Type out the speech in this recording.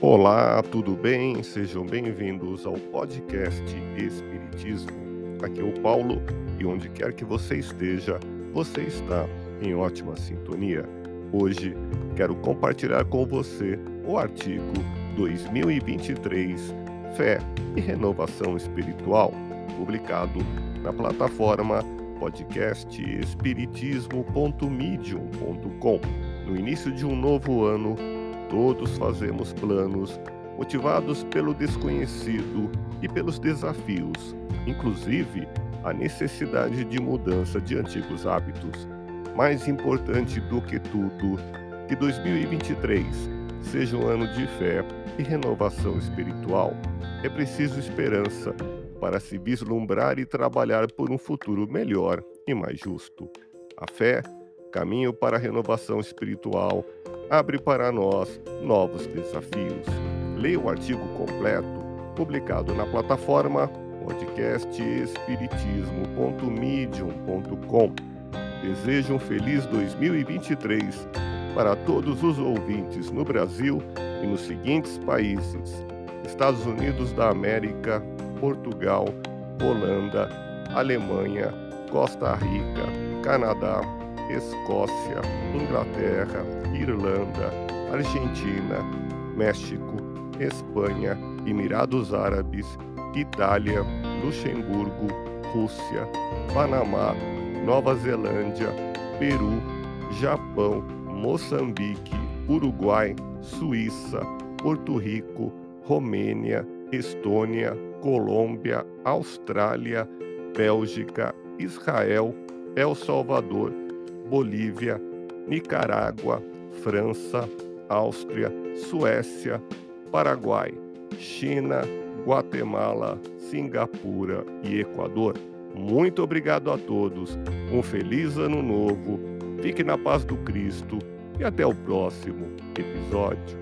Olá, tudo bem? Sejam bem-vindos ao podcast Espiritismo. Aqui é o Paulo e onde quer que você esteja, você está em ótima sintonia. Hoje quero compartilhar com você o artigo 2023 Fé e Renovação Espiritual, publicado na plataforma podcastespiritismo.medium.com. No início de um novo ano, todos fazemos planos motivados pelo desconhecido e pelos desafios, inclusive a necessidade de mudança de antigos hábitos. Mais importante do que tudo, que 2023 seja um ano de fé e renovação espiritual. É preciso esperança para se vislumbrar e trabalhar por um futuro melhor e mais justo. A fé, caminho para a renovação espiritual, abre para nós novos desafios. Leia o artigo completo publicado na plataforma podcastespiritismo.medium.com. Desejo um feliz 2023 para todos os ouvintes no Brasil e nos seguintes países: Estados Unidos da América, Portugal, Holanda, Alemanha, Costa Rica, Canadá, Escócia, Inglaterra, Irlanda, Argentina, México, Espanha, Emirados Árabes, Itália, Luxemburgo, Rússia, Panamá, Nova Zelândia, Peru, Japão, Moçambique, Uruguai, Suíça, Porto Rico, Romênia, Estônia, Colômbia, Austrália, Bélgica, Israel, El Salvador, Bolívia, Nicarágua, França, Áustria, Suécia, Paraguai, China, Guatemala, Singapura e Equador. Muito obrigado a todos. Um feliz ano novo. Fique na paz do Cristo e até o próximo episódio.